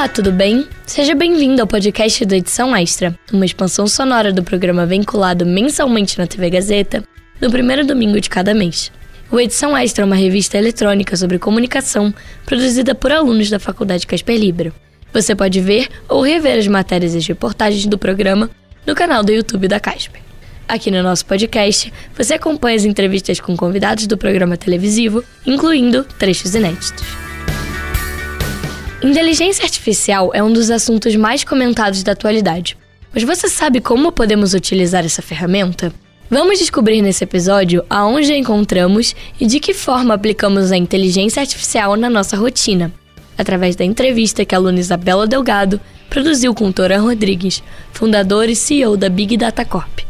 Olá, tudo bem? Seja bem-vindo ao podcast da Edição Extra, uma expansão sonora do programa vinculado mensalmente na TV Gazeta, no primeiro domingo de cada mês. O Edição Extra é uma revista eletrônica sobre comunicação produzida por alunos da Faculdade Casper Libero. Você pode ver ou rever as matérias e reportagens do programa no canal do YouTube da Casper. Aqui no nosso podcast, você acompanha as entrevistas com convidados do programa televisivo, incluindo trechos inéditos. Inteligência artificial é um dos assuntos mais comentados da atualidade. Mas você sabe como podemos utilizar essa ferramenta? Vamos descobrir nesse episódio aonde a encontramos e de que forma aplicamos a inteligência artificial na nossa rotina, através da entrevista que a aluna Isabela Delgado produziu com Toran Rodrigues, fundador e CEO da Big Data Corp.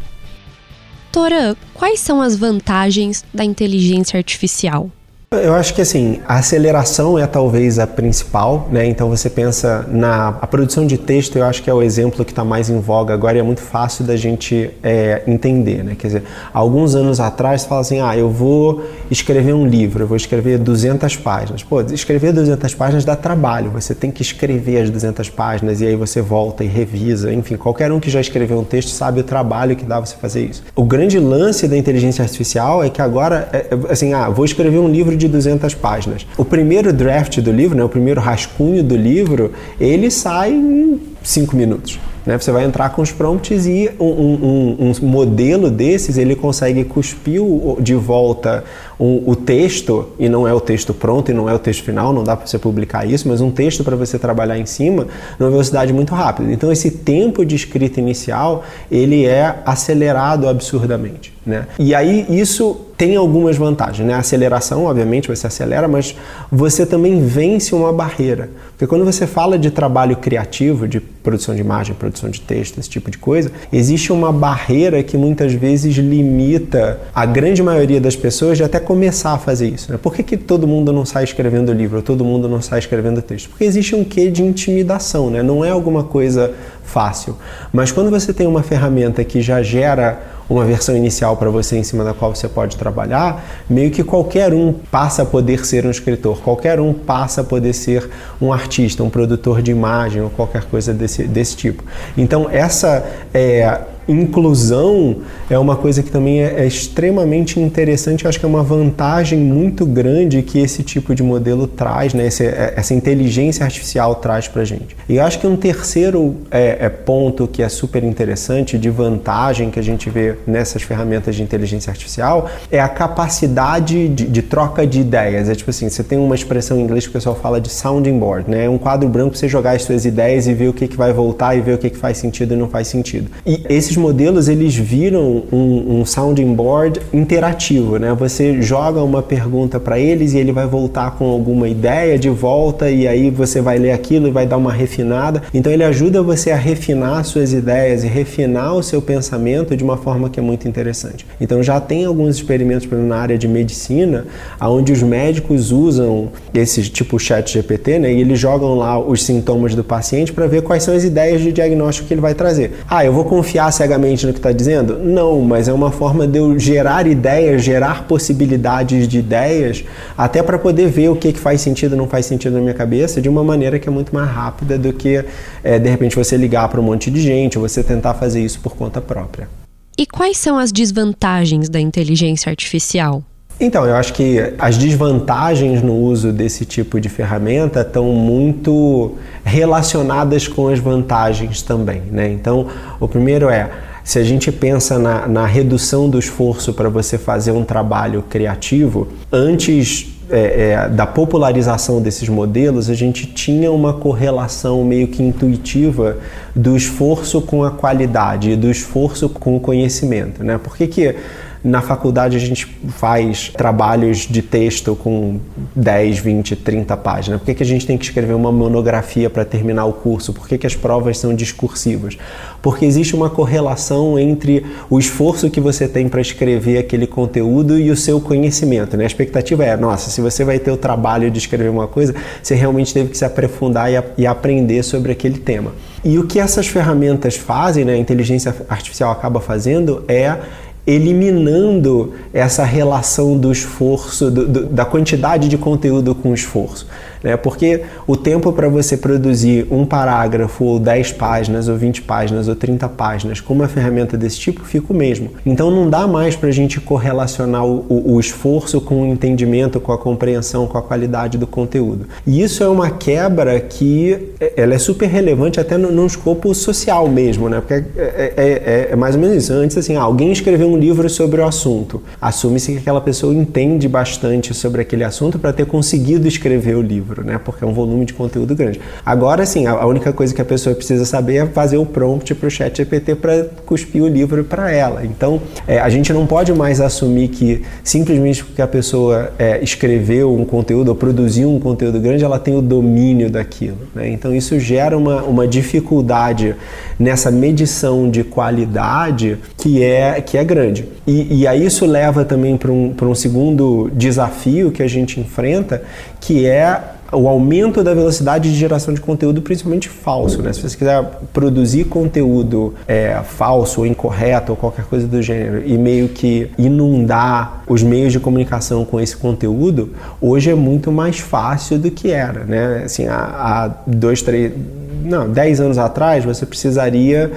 Toran, quais são as vantagens da inteligência artificial? Eu acho que assim, a aceleração é talvez a principal, né? Então você pensa na a produção de texto, eu acho que é o exemplo que está mais em voga agora e é muito fácil da gente é, entender, né? Quer dizer, alguns anos atrás você fala assim, ah, eu vou escrever um livro, eu vou escrever 200 páginas. Pô, escrever 200 páginas dá trabalho, você tem que escrever as 200 páginas e aí você volta e revisa, enfim, qualquer um que já escreveu um texto sabe o trabalho que dá você fazer isso. O grande lance da inteligência artificial é que agora, é, é assim, ah, vou escrever um livro de 200 páginas. O primeiro draft do livro, né, o primeiro rascunho do livro, ele sai em 5 minutos. Né? Você vai entrar com os prompts e um, um, um, modelo desses ele consegue cuspir de volta o texto, e não é o texto pronto e não é o texto final, não dá para você publicar isso, mas um texto para você trabalhar em cima numa velocidade muito rápida. Então esse tempo de escrita inicial ele é acelerado absurdamente. Né? E aí isso tem algumas vantagens, né? A aceleração, obviamente, você acelera, mas você também vence uma barreira. Porque quando você fala de trabalho criativo, de produção de imagem, produção de texto, esse tipo de coisa, existe uma barreira que muitas vezes limita a grande maioria das pessoas de até começar a fazer isso. Né? Por que, que todo mundo não sai escrevendo livro, todo mundo não sai escrevendo texto? Porque existe um quê de intimidação, né? Não é alguma coisa fácil. Mas quando você tem uma ferramenta que já gera uma versão inicial para você em cima da qual você pode trabalhar, meio que qualquer um passa a poder ser um escritor, qualquer um passa a poder ser um artista, um produtor de imagem ou qualquer coisa desse, desse tipo. Então, essa é, inclusão é uma coisa que também é, é extremamente interessante. Eu acho que é uma vantagem muito grande que esse tipo de modelo traz, né? Esse, é, essa inteligência artificial traz para gente. E eu acho que um terceiro é, é, ponto que é super interessante de vantagem que a gente vê nessas ferramentas de inteligência artificial é a capacidade de, de troca de ideias. É tipo assim, você tem uma expressão em inglês que o pessoal fala de sounding board, né? É um quadro branco para você jogar as suas ideias e ver o que, que vai voltar e ver o que, que faz sentido e não faz sentido. E esses modelos eles viram um, um sounding board interativo, né? Você joga uma pergunta para eles e ele vai voltar com alguma ideia de volta e aí você vai ler aquilo e vai dar uma refinada. Então ele ajuda você a refinar suas ideias e refinar o seu pensamento de uma forma que é muito interessante. Então já tem alguns experimentos na área de medicina, onde os médicos usam esse tipo chat GPT, né? E eles jogam lá os sintomas do paciente para ver quais são as ideias de diagnóstico que ele vai trazer. Ah, eu vou confiar cegamente no que está dizendo? Não, mas é uma forma de eu gerar ideias, gerar possibilidades de ideias, até para poder ver o que, que faz sentido e não faz sentido na minha cabeça de uma maneira que é muito mais rápida do que é, de repente você ligar para um monte de gente ou você tentar fazer isso por conta própria. E quais são as desvantagens da inteligência artificial? Então, eu acho que as desvantagens no uso desse tipo de ferramenta estão muito relacionadas com as vantagens também. Né? Então, o primeiro é se a gente pensa na, na redução do esforço para você fazer um trabalho criativo, antes é, é, da popularização desses modelos, a gente tinha uma correlação meio que intuitiva do esforço com a qualidade, do esforço com o conhecimento. Né? Por que, que na faculdade a gente faz trabalhos de texto com 10, 20, 30 páginas. Por que, que a gente tem que escrever uma monografia para terminar o curso? Por que, que as provas são discursivas? Porque existe uma correlação entre o esforço que você tem para escrever aquele conteúdo e o seu conhecimento. Né? A expectativa é, nossa, se você vai ter o trabalho de escrever uma coisa, você realmente teve que se aprofundar e, a, e aprender sobre aquele tema. E o que essas ferramentas fazem, né, a inteligência artificial acaba fazendo, é eliminando essa relação do esforço, do, do, da quantidade de conteúdo com o esforço. Né? Porque o tempo para você produzir um parágrafo, ou 10 páginas, ou 20 páginas, ou 30 páginas com uma ferramenta desse tipo fica o mesmo. Então não dá mais para a gente correlacionar o, o, esforço com o entendimento, com a compreensão, com a qualidade do conteúdo. E isso é uma quebra que é, ela é super relevante até no, escopo social mesmo, né? Porque é, é, é, é mais ou menos isso. Antes, assim, alguém escreveu um livro sobre o assunto. Assume-se que aquela pessoa entende bastante sobre aquele assunto para ter conseguido escrever o livro, né? Porque é um volume de conteúdo grande. Agora, sim, a, a única coisa que a pessoa precisa saber é fazer o prompt para o chat GPT para cuspir o livro para ela. Então, é, a gente não pode mais assumir que simplesmente porque a pessoa é, escreveu um conteúdo ou produziu um conteúdo grande, ela tem o domínio daquilo. Né? Então, isso gera uma, uma dificuldade nessa medição de qualidade que é, que é grande. E, e aí isso leva também para um, um segundo desafio que a gente enfrenta, que é o aumento da velocidade de geração de conteúdo, principalmente falso. Né? Se você quiser produzir conteúdo é, falso ou incorreto ou qualquer coisa do gênero e meio que inundar os meios de comunicação com esse conteúdo, hoje é muito mais fácil do que era. Né? Assim, há, há dois, três, não, dez anos atrás você precisaria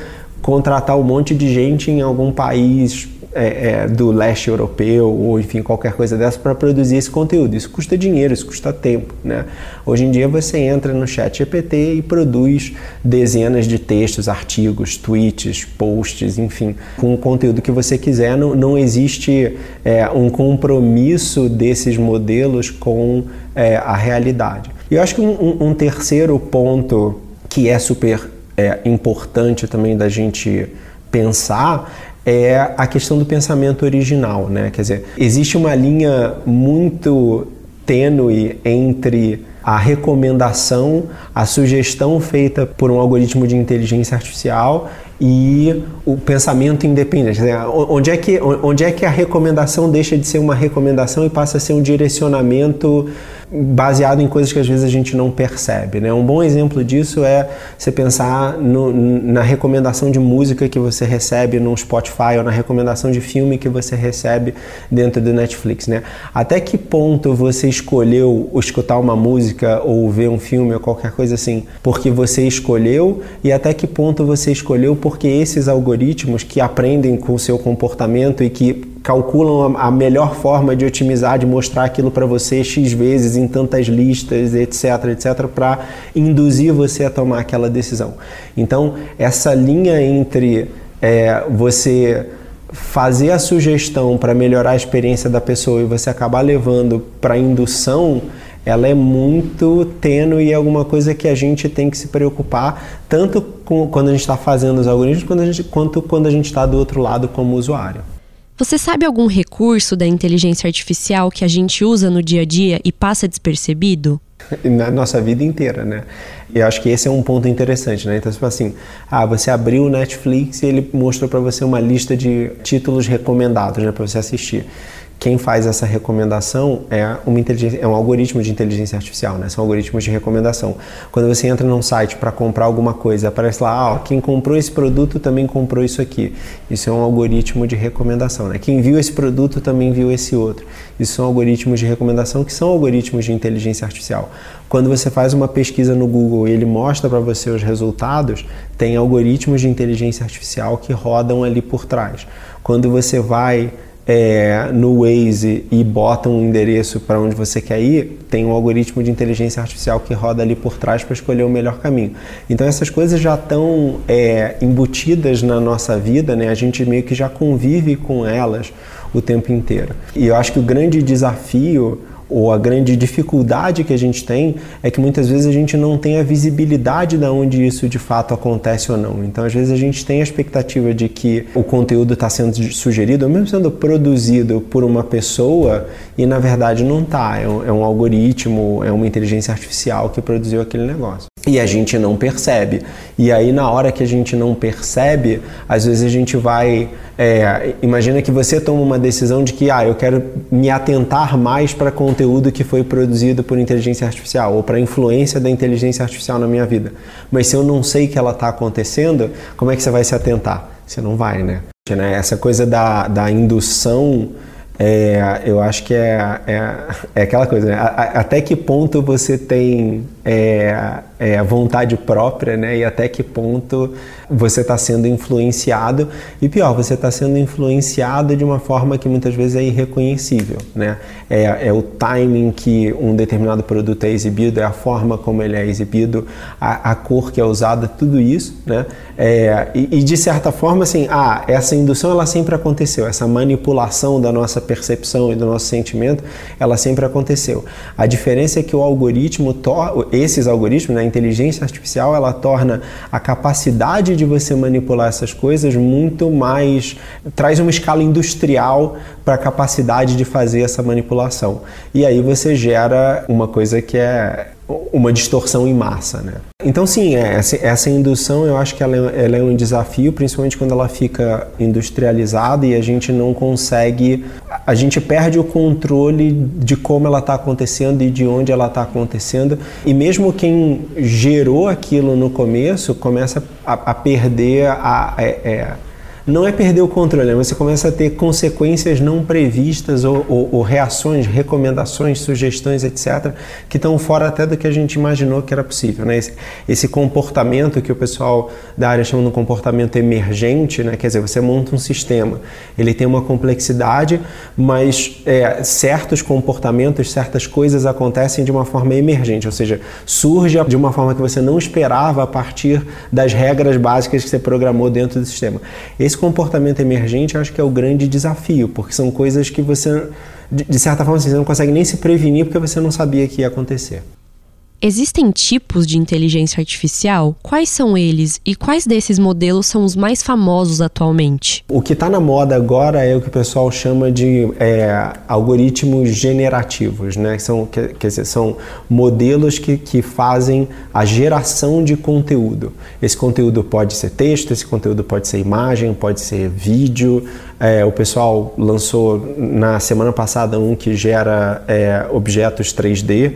contratar um monte de gente em algum país é, é, do leste europeu ou enfim qualquer coisa dessa para produzir esse conteúdo. Isso custa dinheiro, isso custa tempo, né? Hoje em dia você entra no Chat GPT e produz dezenas de textos, artigos, tweets, posts, enfim, com o conteúdo que você quiser. Não, não existe é, um compromisso desses modelos com é, a realidade. E eu acho que um, um terceiro ponto que é super é, importante também da gente pensar é a questão do pensamento original, né? Quer dizer, existe uma linha muito tênue entre a recomendação, a sugestão feita por um algoritmo de inteligência artificial e o pensamento independente. Onde é, que, onde é que a recomendação deixa de ser uma recomendação e passa a ser um direcionamento baseado em coisas que às vezes a gente não percebe. Né? Um bom exemplo disso é você pensar no, na recomendação de música que você recebe no Spotify ou na recomendação de filme que você recebe dentro do Netflix. Né? Até que ponto você escolheu escutar uma música ou ver um filme ou qualquer coisa assim porque você escolheu e até que ponto você escolheu porque esses algoritmos que aprendem com o seu comportamento e que calculam a, melhor forma de otimizar, de mostrar aquilo para você x vezes em tantas listas, etc, etc, para induzir você a tomar aquela decisão. Então, essa linha entre é, você fazer a sugestão para melhorar a experiência da pessoa e você acabar levando para indução, ela é muito tênue e é alguma coisa que a gente tem que se preocupar, tanto com, quando a gente está fazendo os algoritmos, quanto, a gente, quanto quando a gente está do outro lado como usuário. Você sabe algum recurso da inteligência artificial que a gente usa no dia a dia e passa despercebido? Na nossa vida inteira, né? E acho que esse é um ponto interessante, né? Então, tipo assim, ah, você abriu o Netflix e ele mostrou para você uma lista de títulos recomendados, né, para você assistir quem faz essa recomendação é, uma inteligência, é um algoritmo de inteligência artificial, né? São algoritmos de recomendação. Quando você entra num site para comprar alguma coisa, aparece lá, ah, quem comprou esse produto também comprou isso aqui. Isso é um algoritmo de recomendação, né? Quem viu esse produto também viu esse outro. Isso são algoritmos de recomendação que são algoritmos de inteligência artificial. Quando você faz uma pesquisa no Google e ele mostra para você os resultados, tem algoritmos de inteligência artificial que rodam ali por trás. Quando você vai é, no Waze e bota um endereço para onde você quer ir, tem um algoritmo de inteligência artificial que roda ali por trás para escolher o melhor caminho. Então essas coisas já estão é, embutidas na nossa vida, né? A gente meio que já convive com elas o tempo inteiro. E eu acho que o grande desafio ou a grande dificuldade que a gente tem é que muitas vezes a gente não tem a visibilidade de onde isso de fato acontece ou não. Então, às vezes a gente tem a expectativa de que o conteúdo está sendo sugerido, ou mesmo sendo produzido por uma pessoa, e na verdade não está. É, um, é um algoritmo, é uma inteligência artificial que produziu aquele negócio. E a gente não percebe. E aí, na hora que a gente não percebe, às vezes a gente vai. É, imagina que você toma uma decisão de que, ah, eu quero me atentar mais para conteúdo que foi produzido por inteligência artificial ou para a influência da inteligência artificial na minha vida. Mas se eu não sei que ela está acontecendo, como é que você vai se atentar? Você não vai, né? Essa coisa da, da indução É, eu acho que é, é, é aquela coisa, né? até que ponto você tem é, é, vontade própria, né? E até que ponto você está sendo influenciado. E pior, você está sendo influenciado de uma forma que muitas vezes é irreconhecível, né? É, é, o timing que um determinado produto é exibido, é a forma como ele é exibido, a, a cor que é usada, tudo isso, né? É, e, e, de certa forma, assim, ah, essa indução ela sempre aconteceu, essa manipulação da nossa percepção e do nosso sentimento, ela sempre aconteceu. A diferença é que o algoritmo esses algoritmos, né, a inteligência artificial, ela torna a capacidade de você manipular essas coisas muito mais. traz uma escala industrial para a capacidade de fazer essa manipulação. E aí você gera uma coisa que é uma distorção em massa, né? Então sim, é, essa, essa indução eu acho que ela é, ela é, um desafio, principalmente quando ela fica industrializada e a gente não consegue, a gente perde o controle de como ela está acontecendo e de onde ela está acontecendo. E mesmo quem gerou aquilo no começo começa a, a perder a, a, é, é não é perder o controle, né? você começa a ter consequências não previstas ou, ou, ou, reações, recomendações, sugestões, etc., que estão fora até do que a gente imaginou que era possível. Né? Esse, esse comportamento que o pessoal da área chama de comportamento emergente, né? quer dizer, você monta um sistema, ele tem uma complexidade, mas é, certos comportamentos, certas coisas acontecem de uma forma emergente, ou seja, surge de uma forma que você não esperava a partir das regras básicas que você programou dentro do sistema. Esse esse comportamento emergente acho que é o grande desafio, porque são coisas que você, de certa forma, você não consegue nem se prevenir porque você não sabia que ia acontecer. Existem tipos de inteligência artificial? Quais são eles e quais desses modelos são os mais famosos atualmente? O que está na moda agora é o que o pessoal chama de é, algoritmos generativos, né? São, quer dizer, são modelos que, que fazem a geração de conteúdo. Esse conteúdo pode ser texto, esse conteúdo pode ser imagem, pode ser vídeo. É, o pessoal lançou na semana passada um que gera é, objetos 3D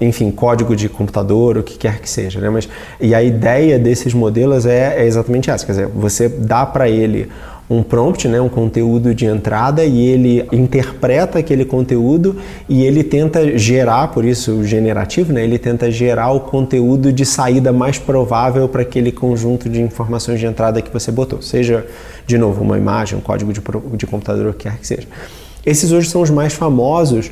enfim, código de computador, o que quer que seja. Né? Mas, e a ideia desses modelos é, é exatamente essa, quer dizer, você dá para ele um prompt, né, um conteúdo de entrada e ele interpreta aquele conteúdo e ele tenta gerar, por isso generativo, né, ele tenta gerar o conteúdo de saída mais provável para aquele conjunto de informações de entrada que você botou, seja de novo uma imagem, um código de, de computador, o que quer que seja. Esses hoje são os mais famosos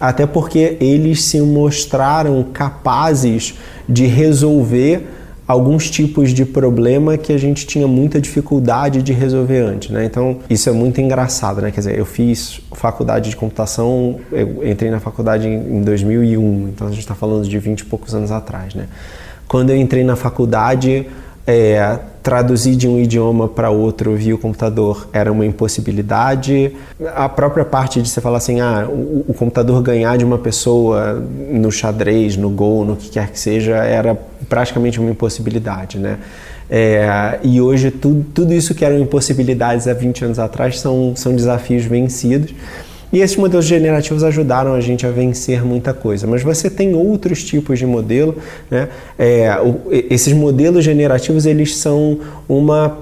até porque eles se mostraram capazes de resolver alguns tipos de problema que a gente tinha muita dificuldade de resolver antes, né? Então, isso é muito engraçado, né? Quer dizer, eu fiz faculdade de computação, eu entrei na faculdade em 2001, então a gente está falando de 20 e poucos anos atrás, né? Quando eu entrei na faculdade, é, traduzir de um idioma para outro via o computador era uma impossibilidade. A própria parte de você falar assim, ah, o, o, computador ganhar de uma pessoa no xadrez, no gol, no que quer que seja, era praticamente uma impossibilidade, né? É, e hoje tudo, tudo isso que eram impossibilidades há 20 anos atrás são, são desafios vencidos. E esses modelos generativos ajudaram a gente a vencer muita coisa. Mas você tem outros tipos de modelo. Né? É, esses modelos generativos eles são uma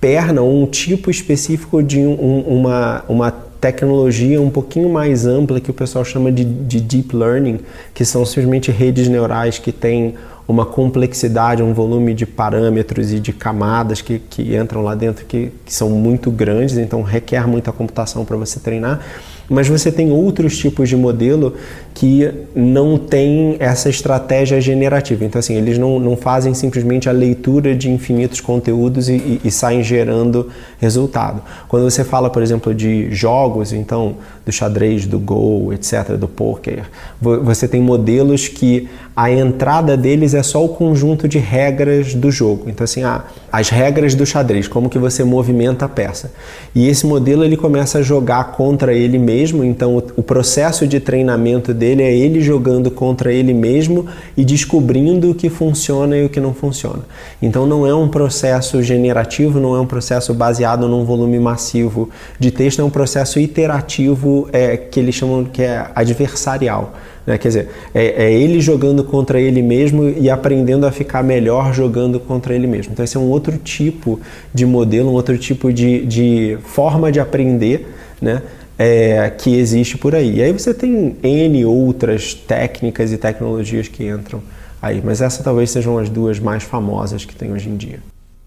perna, um tipo específico de um, uma, uma tecnologia um pouquinho mais ampla que o pessoal chama de, de deep learning, que são simplesmente redes neurais que têm uma complexidade, um volume de parâmetros e de camadas que, que entram lá dentro que, que são muito grandes, então requer muita computação para você treinar. Mas você tem outros tipos de modelo que não tem essa estratégia generativa. Então, assim, eles não, não fazem simplesmente a leitura de infinitos conteúdos e, e, e saem gerando resultado. Quando você fala, por exemplo, de jogos, então, do xadrez, do Go, etc., do poker, você tem modelos que a entrada deles é só o conjunto de regras do jogo. Então, assim, ah, as regras do xadrez, como que você movimenta a peça. E esse modelo ele começa a jogar contra ele mesmo, então o, o processo de treinamento dele é ele jogando contra ele mesmo e descobrindo o que funciona e o que não funciona. Então não é um processo generativo, não é um processo baseado num volume massivo de texto, é um processo iterativo é, que eles chamam que é adversarial. Né? Quer dizer, é, é, ele jogando contra ele mesmo e aprendendo a ficar melhor jogando contra ele mesmo. Então, esse é um outro tipo de modelo, um outro tipo de, de forma de aprender, né? É, que existe por aí. E aí você tem N outras técnicas e tecnologias que entram aí, mas essas talvez sejam as duas mais famosas que tem hoje em dia.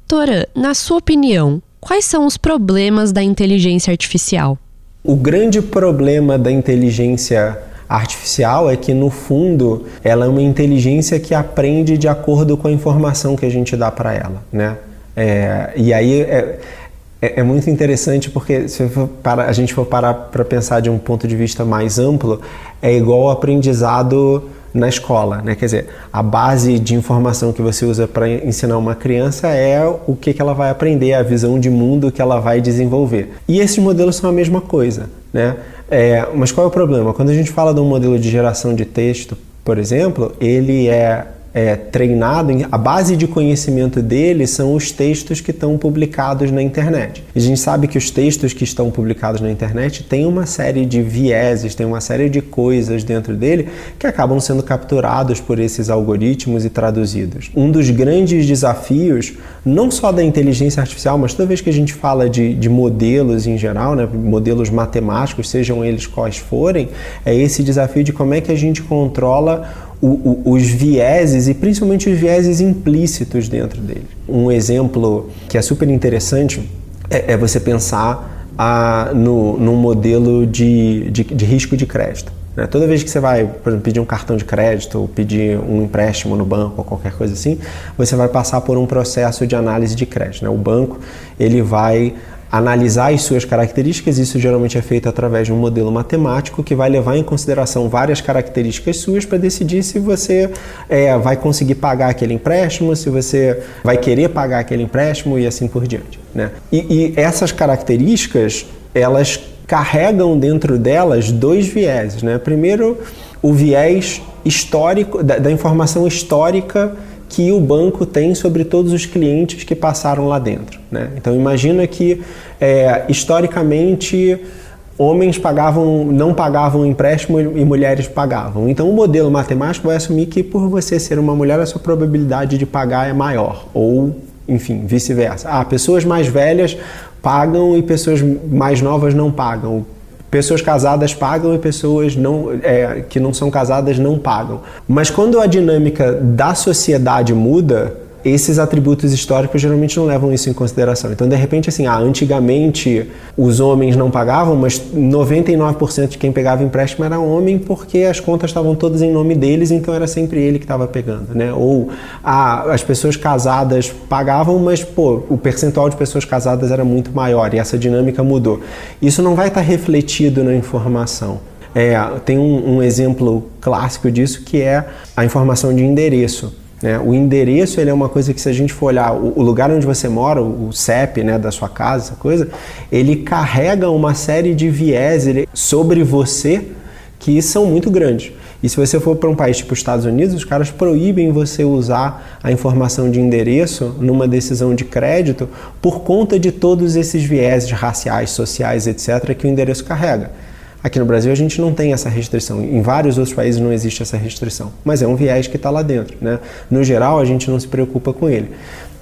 Tora, na sua opinião, quais são os problemas da inteligência artificial? O grande problema da inteligência artificial é que, no fundo, ela é uma inteligência que aprende de acordo com a informação que a gente dá para ela, né? É, e aí é, é, é, muito interessante porque se para, a gente for parar para pensar de um ponto de vista mais amplo, é igual ao aprendizado na escola, né? Quer dizer, a base de informação que você usa para ensinar uma criança é o que, que ela vai aprender, a visão de mundo que ela vai desenvolver. E esses modelos são a mesma coisa, né? É, mas qual é o problema? Quando a gente fala de um modelo de geração de texto, por exemplo, ele é é, treinado, a base de conhecimento dele são os textos que estão publicados na internet. E a gente sabe que os textos que estão publicados na internet têm uma série de vieses, tem uma série de coisas dentro dele que acabam sendo capturados por esses algoritmos e traduzidos. Um dos grandes desafios, não só da inteligência artificial, mas toda vez que a gente fala de, de modelos em geral, né, modelos matemáticos, sejam eles quais forem, é esse desafio de como é que a gente controla o, o, os vieses e principalmente os vieses implícitos dentro dele. Um exemplo que é super interessante é, é você pensar a, no, num modelo de, de, de risco de crédito. Né? Toda vez que você vai, por exemplo, pedir um cartão de crédito ou pedir um empréstimo no banco ou qualquer coisa assim, você vai passar por um processo de análise de crédito. Né? O banco ele vai analisar as suas características, isso geralmente é feito através de um modelo matemático que vai levar em consideração várias características suas para decidir se você é, vai conseguir pagar aquele empréstimo, se você vai querer pagar aquele empréstimo e assim por diante. Né? E, e essas características, elas carregam dentro delas dois vieses. Né? Primeiro, o viés histórico, da, da informação histórica que o banco tem sobre todos os clientes que passaram lá dentro. Né? Então imagina que é, historicamente homens pagavam, não pagavam empréstimo e mulheres pagavam. Então o modelo matemático vai assumir que por você ser uma mulher a sua probabilidade de pagar é maior ou enfim, vice-versa. Ah, pessoas mais velhas pagam e pessoas mais novas não pagam pessoas casadas pagam e pessoas não, é, que não são casadas não pagam. Mas quando a dinâmica da sociedade muda, esses atributos históricos geralmente não levam isso em consideração. Então, de repente, assim, ah, antigamente os homens não pagavam, mas 99% de quem pegava empréstimo era homem porque as contas estavam todas em nome deles, então era sempre ele que estava pegando, né? Ou ah, as pessoas casadas pagavam, mas pô, o percentual de pessoas casadas era muito maior e essa dinâmica mudou. Isso não vai estar refletido na informação. É, tem um, um exemplo clássico disso que é a informação de endereço. Né? O endereço ele é uma coisa que se a gente for olhar o, o lugar onde você mora, o, o CEP né, da sua casa, essa coisa, ele carrega uma série de vieses sobre você que são muito grandes. E se você for para um país tipo os Estados Unidos, os caras proíbem você usar a informação de endereço numa decisão de crédito por conta de todos esses vieses raciais, sociais, etc., que o endereço carrega. Aqui no Brasil a gente não tem essa restrição. Em vários outros países não existe essa restrição. Mas é um viés que está lá dentro. Né? No geral, a gente não se preocupa com ele.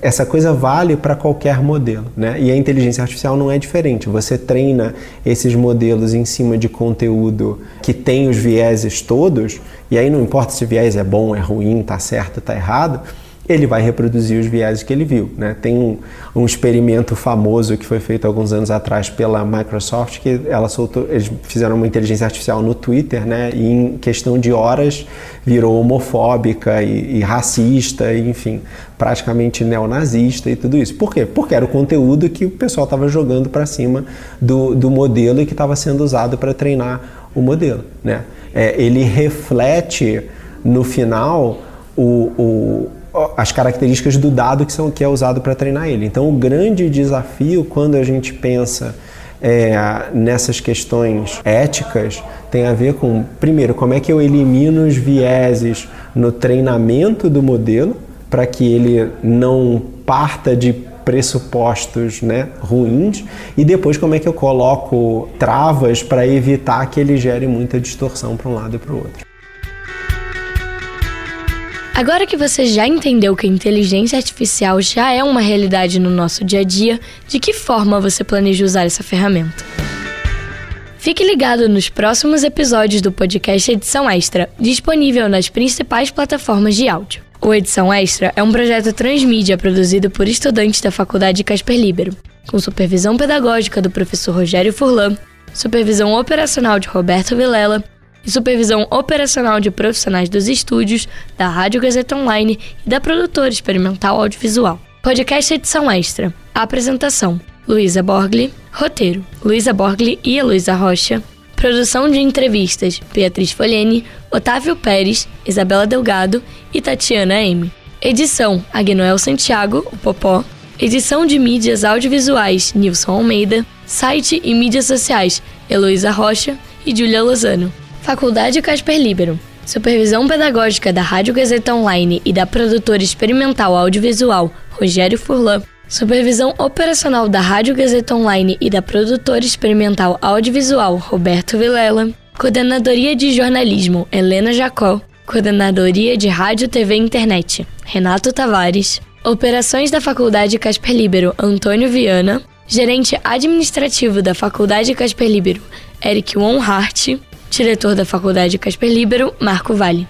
Essa coisa vale para qualquer modelo. Né? E a inteligência artificial não é diferente. Você treina esses modelos em cima de conteúdo que tem os vieses todos, e aí não importa se o viés é bom, é ruim, está certo, está errado ele vai reproduzir os vieses que ele viu. Né? Tem um, um, experimento famoso que foi feito alguns anos atrás pela Microsoft, que ela soltou, eles fizeram uma inteligência artificial no Twitter, né? e em questão de horas virou homofóbica e, e racista, e, enfim, praticamente neonazista e tudo isso. Por quê? Porque era o conteúdo que o pessoal estava jogando para cima do, do modelo e que estava sendo usado para treinar o modelo. Né? É, ele reflete no final o, o as características do dado que, são, que é usado para treinar ele. Então, o grande desafio quando a gente pensa é, nessas questões éticas tem a ver com, primeiro, como é que eu elimino os vieses no treinamento do modelo para que ele não parta de pressupostos né, ruins e depois como é que eu coloco travas para evitar que ele gere muita distorção para um lado e para o outro. Agora que você já entendeu que a inteligência artificial já é uma realidade no nosso dia a dia, de que forma você planeja usar essa ferramenta? Fique ligado nos próximos episódios do podcast Edição Extra, disponível nas principais plataformas de áudio. O Edição Extra é um projeto transmídia produzido por estudantes da Faculdade Casper Libero, com supervisão pedagógica do professor Rogério Furlan, supervisão operacional de Roberto Vilela e supervisão operacional de profissionais dos estúdios, da Rádio Gazeta Online e da produtora experimental audiovisual. Podcast Edição Extra. apresentação: Luísa Borgli. Roteiro: Luísa Borgli e Luísa Rocha. Produção de entrevistas: Beatriz Folhene, Otávio Pérez, Isabela Delgado e Tatiana M. Edição: Agnoel Santiago, o Popó. Edição de mídias audiovisuais: Nilson Almeida. Site e mídias sociais: Heloísa Rocha e Júlia Lozano. Faculdade Casper Libero. Supervisão pedagógica da Rádio Gazeta Online e da produtora experimental audiovisual Rogério Furlan. Supervisão operacional da Rádio Gazeta Online e da produtora experimental audiovisual Roberto Vilela. Coordenadoria de jornalismo Helena Jacó. Coordenadoria de Rádio, TV e Internet Renato Tavares. Operações da Faculdade Casper Libero Antônio Viana. Gerente administrativo da Faculdade Casper Libero Eric Wonhart diretor da Faculdade Casper Libero, Marco Vale.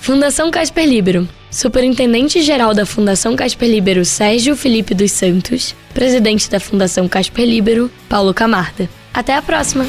Fundação Casper Libero. Superintendente-geral da Fundação Casper Libero, Sérgio Felipe dos Santos. Presidente da Fundação Casper Libero, Paulo Camarda. Até a próxima!